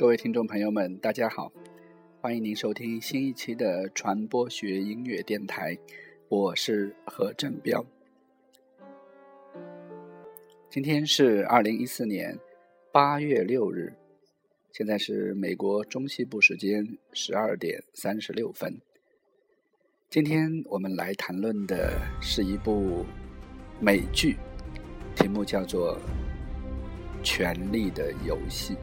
各位听众朋友们，大家好，欢迎您收听新一期的传播学音乐电台，我是何振彪。今天是二零一四年八月六日，现在是美国中西部时间十二点三十六分。今天我们来谈论的是一部美剧，题目叫做《权力的游戏》。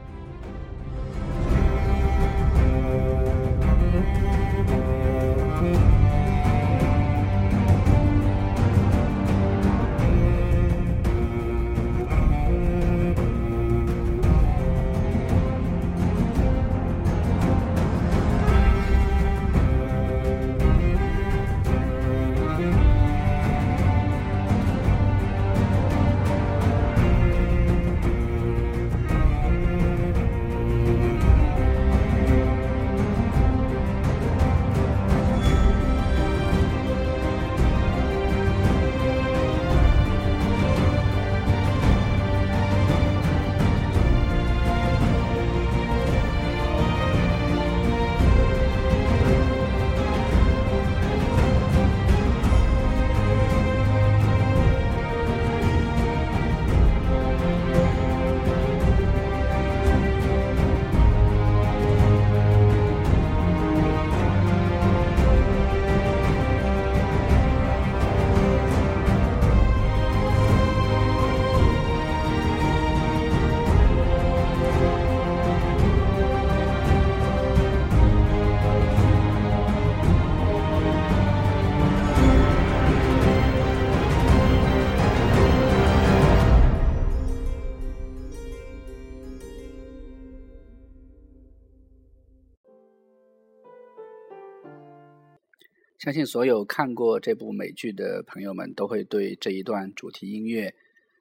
相信所有看过这部美剧的朋友们都会对这一段主题音乐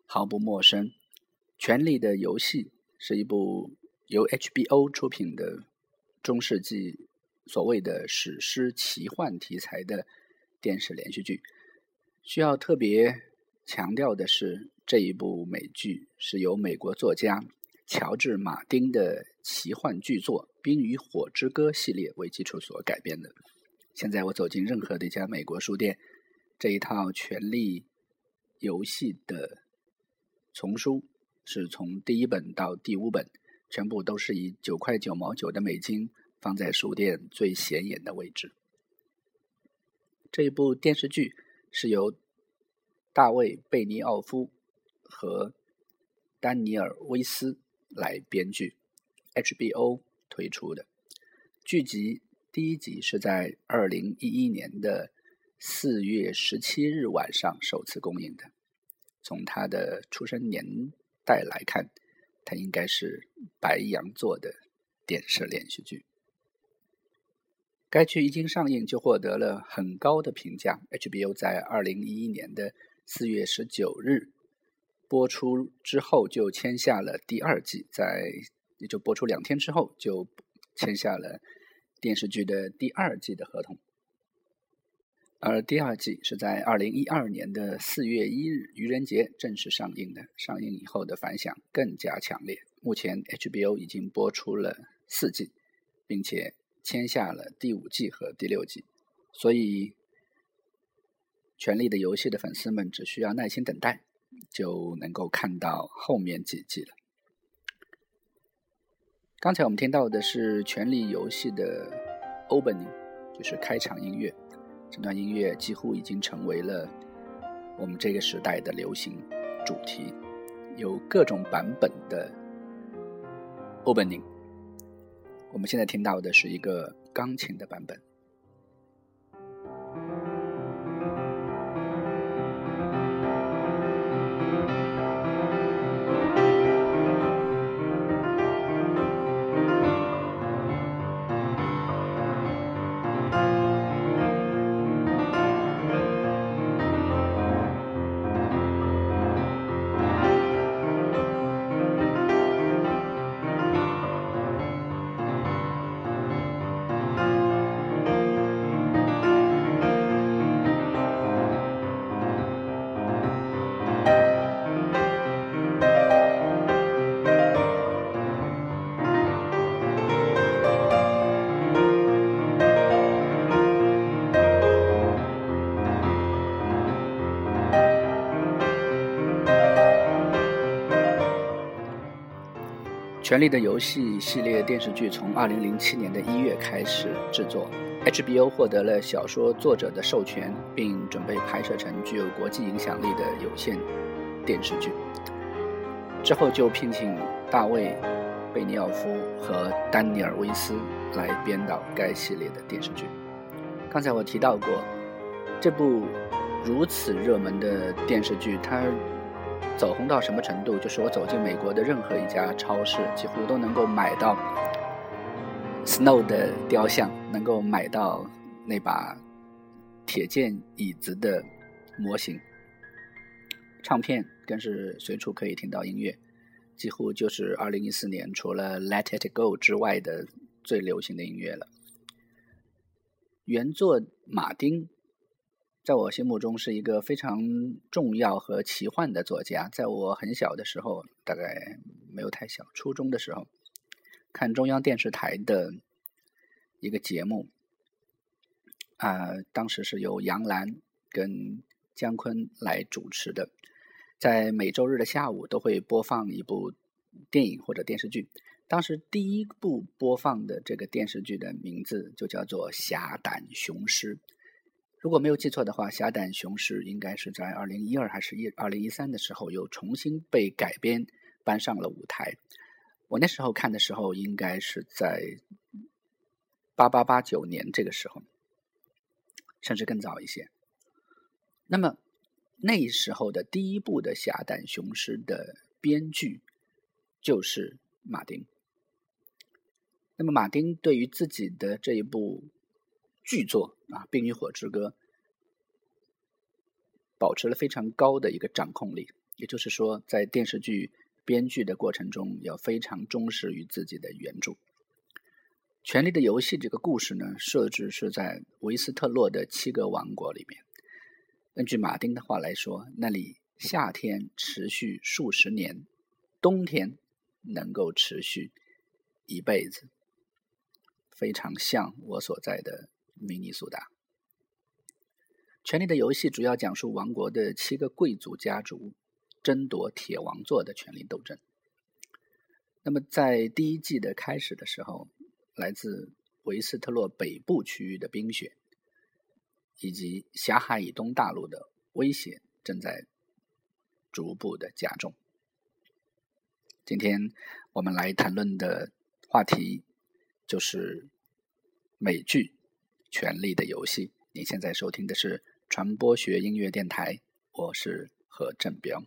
毫不陌生。《权力的游戏》是一部由 HBO 出品的中世纪所谓的史诗奇幻题材的电视连续剧。需要特别强调的是，这一部美剧是由美国作家乔治·马丁的奇幻巨作《冰与火之歌》系列为基础所改编的。现在我走进任何的一家美国书店，这一套《权力游戏》的丛书是从第一本到第五本，全部都是以九块九毛九的美金放在书店最显眼的位置。这一部电视剧是由大卫·贝尼奥夫和丹尼尔·威斯来编剧，HBO 推出的剧集。第一集是在二零一一年的四月十七日晚上首次公映的。从他的出生年代来看，他应该是白羊座的电视连续剧。该剧一经上映就获得了很高的评价。HBO 在二零一一年的四月十九日播出之后就签下了第二季，在也就播出两天之后就签下了。电视剧的第二季的合同，而第二季是在二零一二年的四月一日愚人节正式上映的。上映以后的反响更加强烈。目前 HBO 已经播出了四季，并且签下了第五季和第六季，所以《权力的游戏》的粉丝们只需要耐心等待，就能够看到后面几季了。刚才我们听到的是《权力游戏》的 opening，就是开场音乐。这段音乐几乎已经成为了我们这个时代的流行主题，有各种版本的 opening。我们现在听到的是一个钢琴的版本。权力的游戏》系列电视剧从2007年的一月开始制作，HBO 获得了小说作者的授权，并准备拍摄成具有国际影响力的有线电视剧。之后就聘请大卫·贝尼奥夫和丹尼尔·威斯来编导该系列的电视剧。刚才我提到过，这部如此热门的电视剧，它。走红到什么程度？就是我走进美国的任何一家超市，几乎都能够买到 Snow 的雕像，能够买到那把铁剑椅子的模型。唱片更是随处可以听到音乐，几乎就是2014年除了 Let It Go 之外的最流行的音乐了。原作马丁。在我心目中是一个非常重要和奇幻的作家。在我很小的时候，大概没有太小，初中的时候，看中央电视台的一个节目，啊，当时是由杨澜跟姜昆来主持的，在每周日的下午都会播放一部电影或者电视剧。当时第一部播放的这个电视剧的名字就叫做《侠胆雄狮》。如果没有记错的话，《侠胆雄狮》应该是在二零一二还是一二零一三的时候又重新被改编搬上了舞台。我那时候看的时候，应该是在八八八九年这个时候，甚至更早一些。那么那时候的第一部的《侠胆雄狮》的编剧就是马丁。那么马丁对于自己的这一部。剧作啊，《冰与火之歌》保持了非常高的一个掌控力，也就是说，在电视剧编剧的过程中，要非常忠实于自己的原著。《权力的游戏》这个故事呢，设置是在维斯特洛的七个王国里面。根据马丁的话来说，那里夏天持续数十年，冬天能够持续一辈子，非常像我所在的。明尼苏达，《权力的游戏》主要讲述王国的七个贵族家族争夺铁王座的权力斗争。那么，在第一季的开始的时候，来自维斯特洛北部区域的冰雪以及狭海以东大陆的威胁正在逐步的加重。今天我们来谈论的话题就是美剧。《权力的游戏》，你现在收听的是传播学音乐电台，我是何振彪。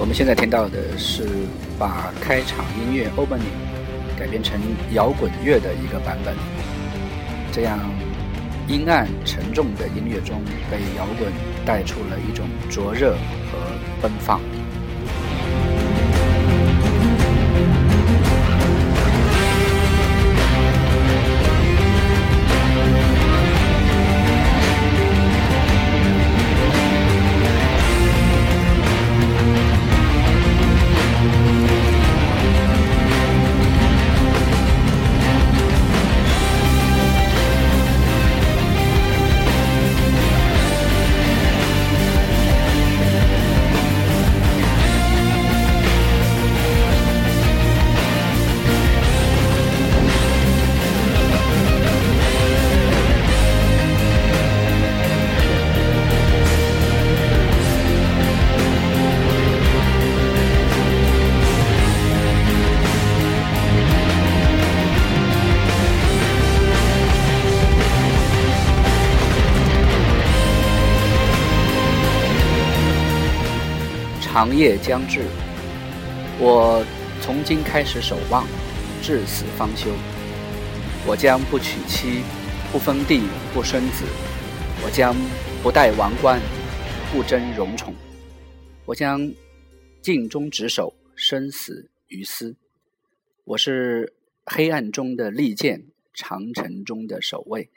我们现在听到的是把开场音乐 opening 改编成摇滚乐的一个版本，这样阴暗沉重的音乐中，被摇滚带出了一种灼热和奔放。长夜将至，我从今开始守望，至死方休。我将不娶妻，不封地，不生子。我将不戴王冠，不争荣宠。我将尽忠职守，生死于斯。我是黑暗中的利剑，长城中的守卫。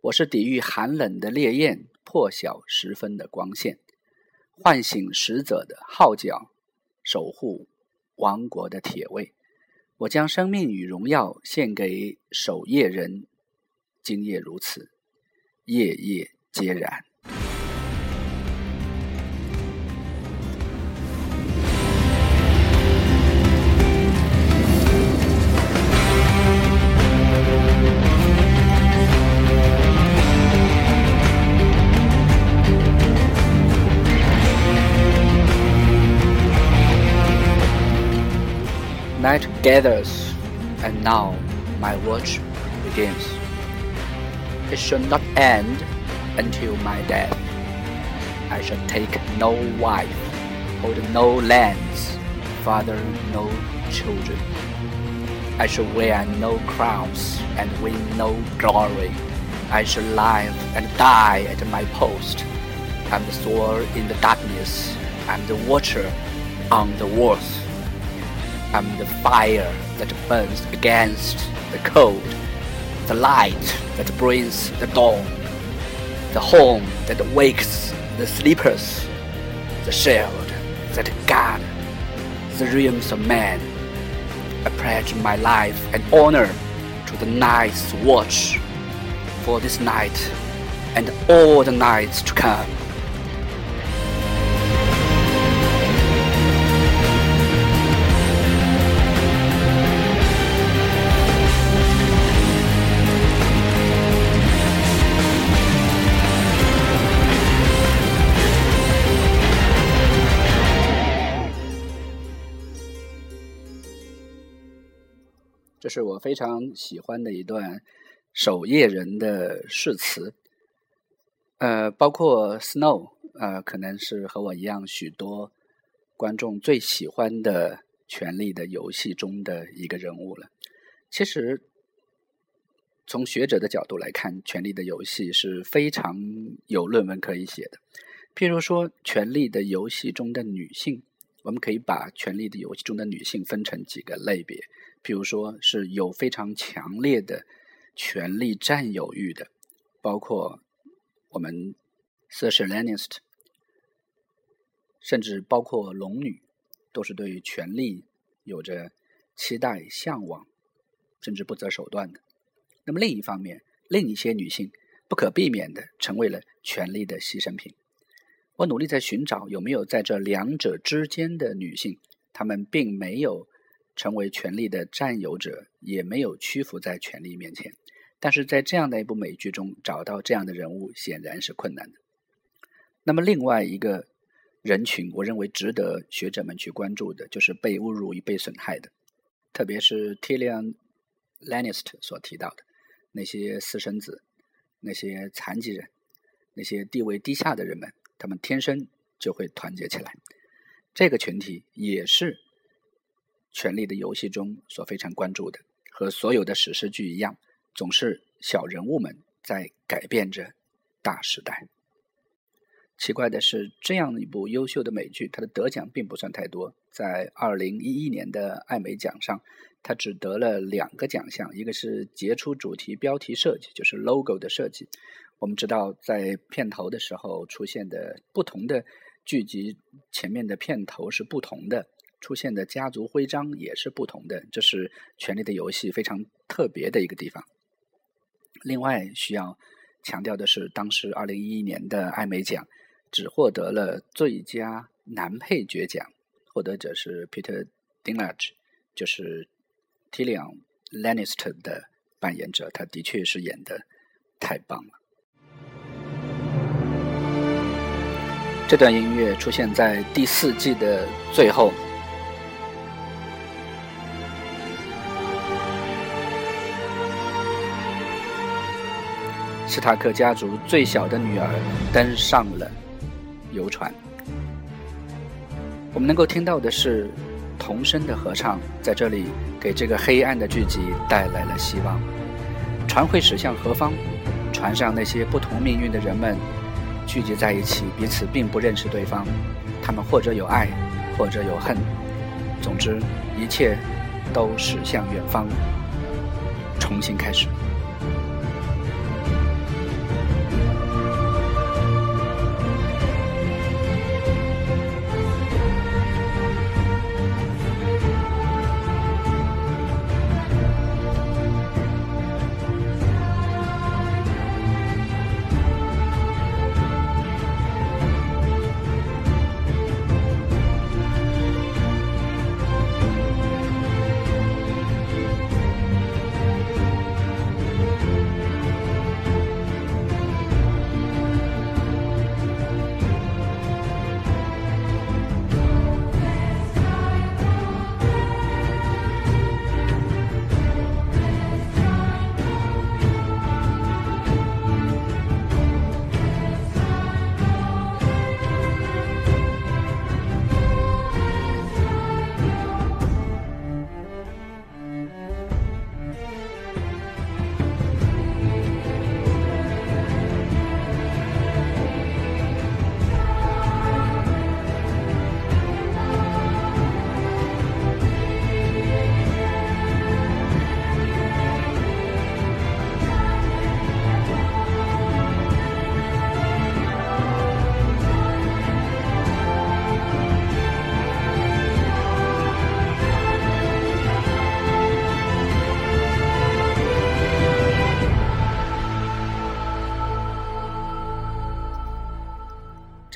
我是抵御寒冷的烈焰，破晓时分的光线。唤醒使者的号角，守护王国的铁卫。我将生命与荣耀献给守夜人，今夜如此，夜夜皆然。Night gathers, and now my watch begins. It shall not end until my death. I shall take no wife, hold no lands, father no children. I shall wear no crowns and win no glory. I shall live and die at my post. I'm the sword in the darkness. I'm the watcher on the walls. I'm the fire that burns against the cold, the light that brings the dawn, the home that wakes the sleepers, the shield that guards the realms of man. I pledge my life and honor to the night's watch for this night and all the nights to come. 这是我非常喜欢的一段守夜人的誓词。呃，包括 Snow，呃，可能是和我一样许多观众最喜欢的《权力的游戏》中的一个人物了。其实，从学者的角度来看，《权力的游戏》是非常有论文可以写的。譬如说，《权力的游戏》中的女性，我们可以把《权力的游戏》中的女性分成几个类别。比如说是有非常强烈的权力占有欲的，包括我们 s o c i a l i n i s t 甚至包括龙女，都是对权力有着期待、向往，甚至不择手段的。那么另一方面，另一些女性不可避免的成为了权力的牺牲品。我努力在寻找有没有在这两者之间的女性，她们并没有。成为权力的占有者，也没有屈服在权力面前。但是在这样的一部美剧中找到这样的人物，显然是困难的。那么另外一个人群，我认为值得学者们去关注的，就是被侮辱与被损害的，特别是 Tyrion Lennist 所提到的那些私生子、那些残疾人、那些地位低下的人们，他们天生就会团结起来。这个群体也是。权力的游戏中所非常关注的，和所有的史诗剧一样，总是小人物们在改变着大时代。奇怪的是，这样一部优秀的美剧，它的得奖并不算太多。在二零一一年的艾美奖上，它只得了两个奖项，一个是杰出主题标题设计，就是 logo 的设计。我们知道，在片头的时候出现的不同的剧集前面的片头是不同的。出现的家族徽章也是不同的，这是《权力的游戏》非常特别的一个地方。另外需要强调的是，当时二零一一年的艾美奖只获得了最佳男配角奖，获得者是 Peter Dinklage，就是 Tyrion Lannister 的扮演者，他的确是演的太棒了。这段音乐出现在第四季的最后。斯塔克家族最小的女儿登上了游船。我们能够听到的是童声的合唱，在这里给这个黑暗的剧集带来了希望。船会驶向何方？船上那些不同命运的人们聚集在一起，彼此并不认识对方。他们或者有爱，或者有恨。总之，一切都驶向远方，重新开始。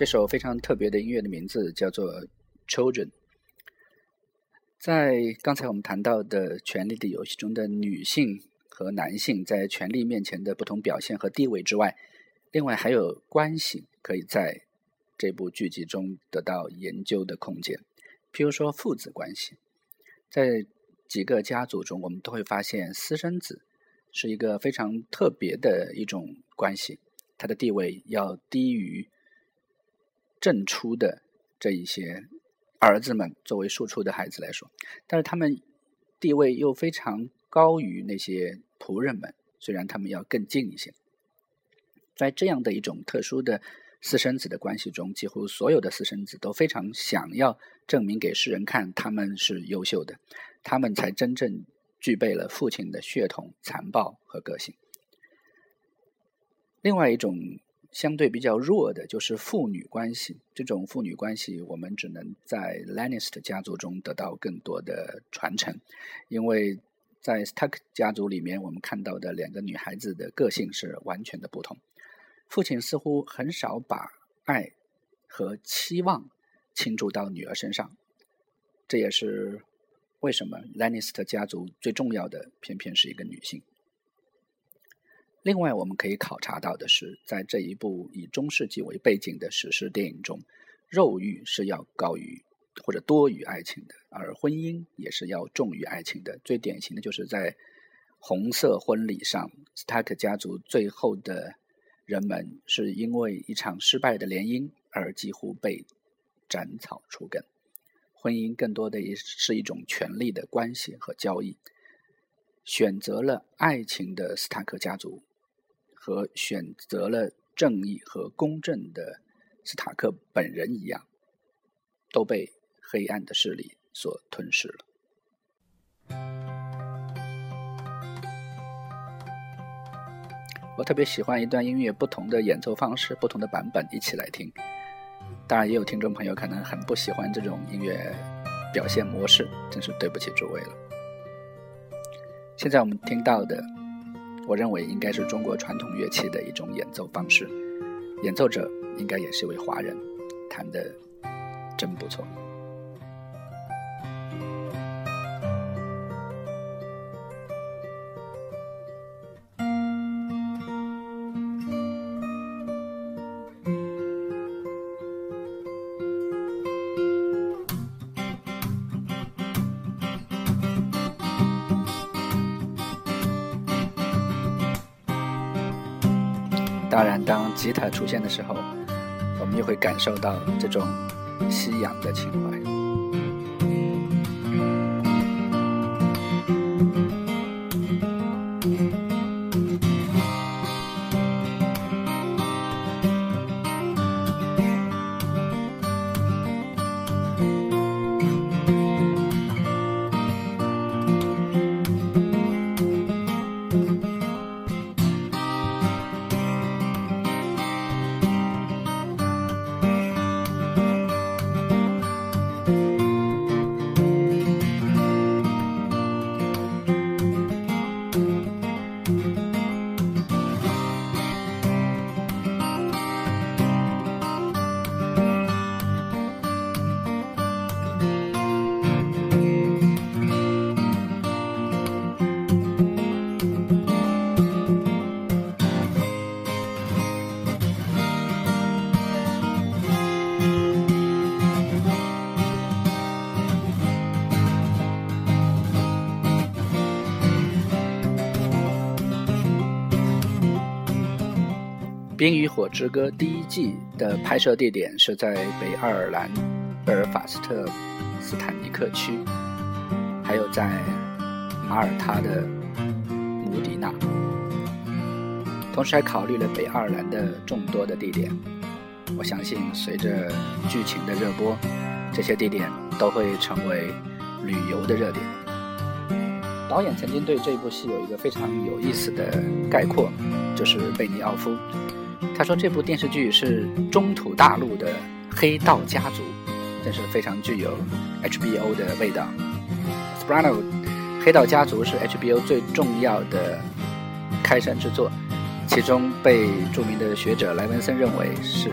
这首非常特别的音乐的名字叫做《Children》。在刚才我们谈到的权力的游戏中的女性和男性在权力面前的不同表现和地位之外，另外还有关系可以在这部剧集中得到研究的空间。譬如说父子关系，在几个家族中，我们都会发现私生子是一个非常特别的一种关系，他的地位要低于正出的这一些。儿子们作为庶出的孩子来说，但是他们地位又非常高于那些仆人们，虽然他们要更近一些。在这样的一种特殊的私生子的关系中，几乎所有的私生子都非常想要证明给世人看他们是优秀的，他们才真正具备了父亲的血统、残暴和个性。另外一种。相对比较弱的就是父女关系，这种父女关系我们只能在 Lannister 家族中得到更多的传承，因为在 Stark 家族里面，我们看到的两个女孩子的个性是完全的不同。父亲似乎很少把爱和期望倾注到女儿身上，这也是为什么 Lannister 家族最重要的偏偏是一个女性。另外，我们可以考察到的是，在这一部以中世纪为背景的史诗电影中，肉欲是要高于或者多于爱情的，而婚姻也是要重于爱情的。最典型的就是在红色婚礼上，斯塔克家族最后的人们是因为一场失败的联姻而几乎被斩草除根。婚姻更多的也是一种权力的关系和交易。选择了爱情的斯塔克家族。和选择了正义和公正的斯塔克本人一样，都被黑暗的势力所吞噬了。我特别喜欢一段音乐，不同的演奏方式，不同的版本，一起来听。当然，也有听众朋友可能很不喜欢这种音乐表现模式，真是对不起诸位了。现在我们听到的。我认为应该是中国传统乐器的一种演奏方式，演奏者应该也是一位华人，弹的真不错。它出现的时候，我们又会感受到这种夕阳的情怀。《冰与火之歌》第一季的拍摄地点是在北爱尔兰贝尔法斯特斯坦尼克区，还有在马耳他的穆迪纳，同时还考虑了北爱尔兰的众多的地点。我相信，随着剧情的热播，这些地点都会成为旅游的热点。导演曾经对这部戏有一个非常有意思的概括，就是贝尼奥夫。他说：“这部电视剧是中土大陆的黑道家族，真是非常具有 HBO 的味道。《Soprano》黑道家族是 HBO 最重要的开山之作，其中被著名的学者莱文森认为是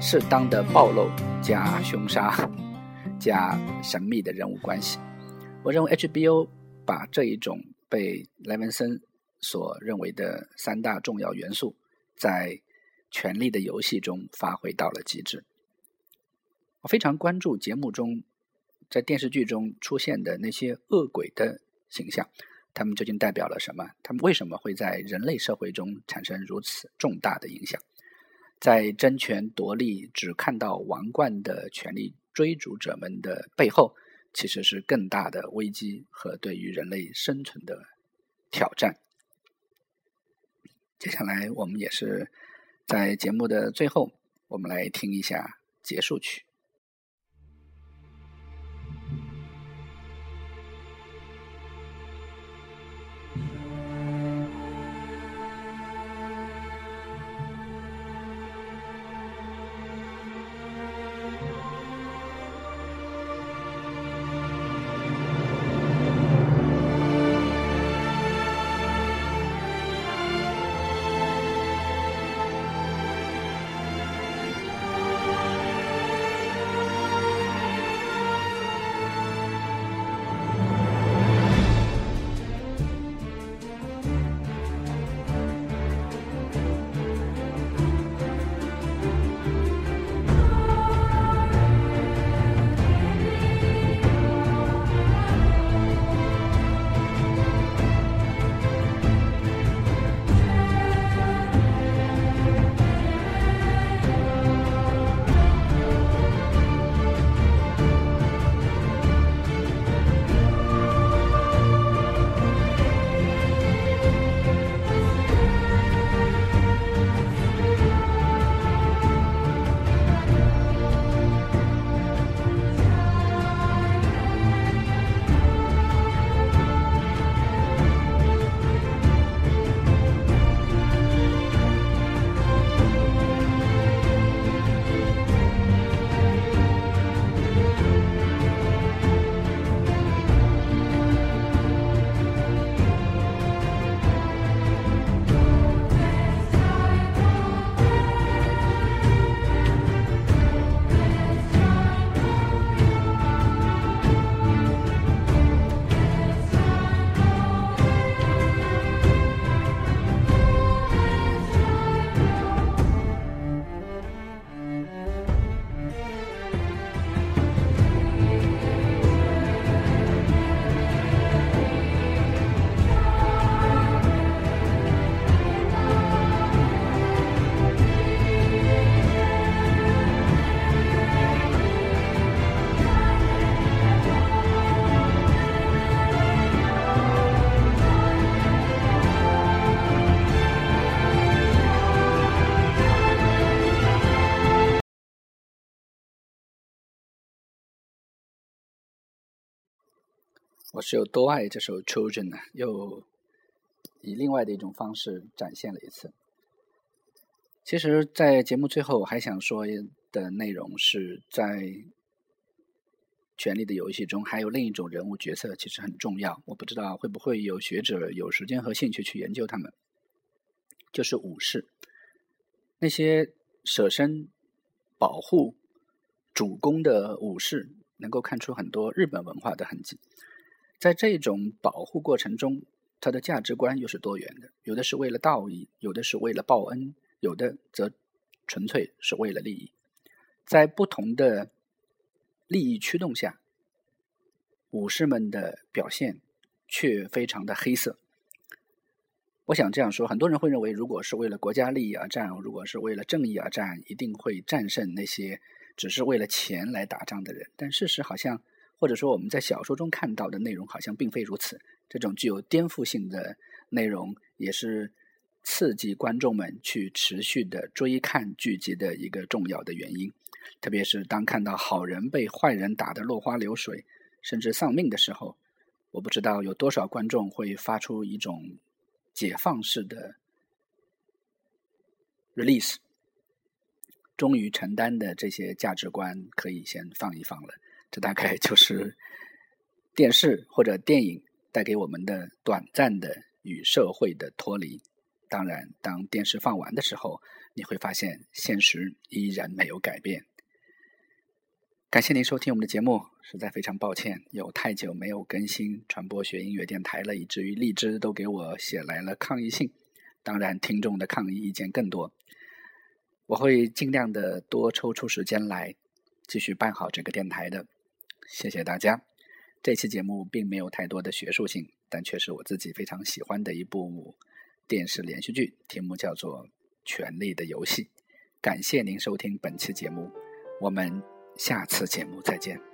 适当的暴露加凶杀 加神秘的人物关系。我认为 HBO 把这一种被莱文森所认为的三大重要元素，在《权力的游戏》中发挥到了极致。我非常关注节目中，在电视剧中出现的那些恶鬼的形象，他们究竟代表了什么？他们为什么会在人类社会中产生如此重大的影响？在争权夺利、只看到王冠的权力追逐者们的背后，其实是更大的危机和对于人类生存的挑战。接下来，我们也是在节目的最后，我们来听一下结束曲。我是有多爱这首《Children》呢？又以另外的一种方式展现了一次。其实，在节目最后，我还想说的内容是在《权力的游戏》中，还有另一种人物角色，其实很重要。我不知道会不会有学者有时间和兴趣去研究他们，就是武士，那些舍身保护主公的武士，能够看出很多日本文化的痕迹。在这种保护过程中，他的价值观又是多元的，有的是为了道义，有的是为了报恩，有的则纯粹是为了利益。在不同的利益驱动下，武士们的表现却非常的黑色。我想这样说，很多人会认为，如果是为了国家利益而战，如果是为了正义而战，一定会战胜那些只是为了钱来打仗的人。但事实好像。或者说，我们在小说中看到的内容好像并非如此。这种具有颠覆性的内容，也是刺激观众们去持续的追看剧集的一个重要的原因。特别是当看到好人被坏人打得落花流水，甚至丧命的时候，我不知道有多少观众会发出一种解放式的 release，终于承担的这些价值观可以先放一放了。这大概就是电视或者电影带给我们的短暂的与社会的脱离。当然，当电视放完的时候，你会发现现实依然没有改变。感谢您收听我们的节目，实在非常抱歉，有太久没有更新传播学音乐电台了，以至于荔枝都给我写来了抗议信。当然，听众的抗议意见更多。我会尽量的多抽出时间来继续办好这个电台的。谢谢大家。这期节目并没有太多的学术性，但却是我自己非常喜欢的一部电视连续剧，题目叫做《权力的游戏》。感谢您收听本期节目，我们。下次节目再见。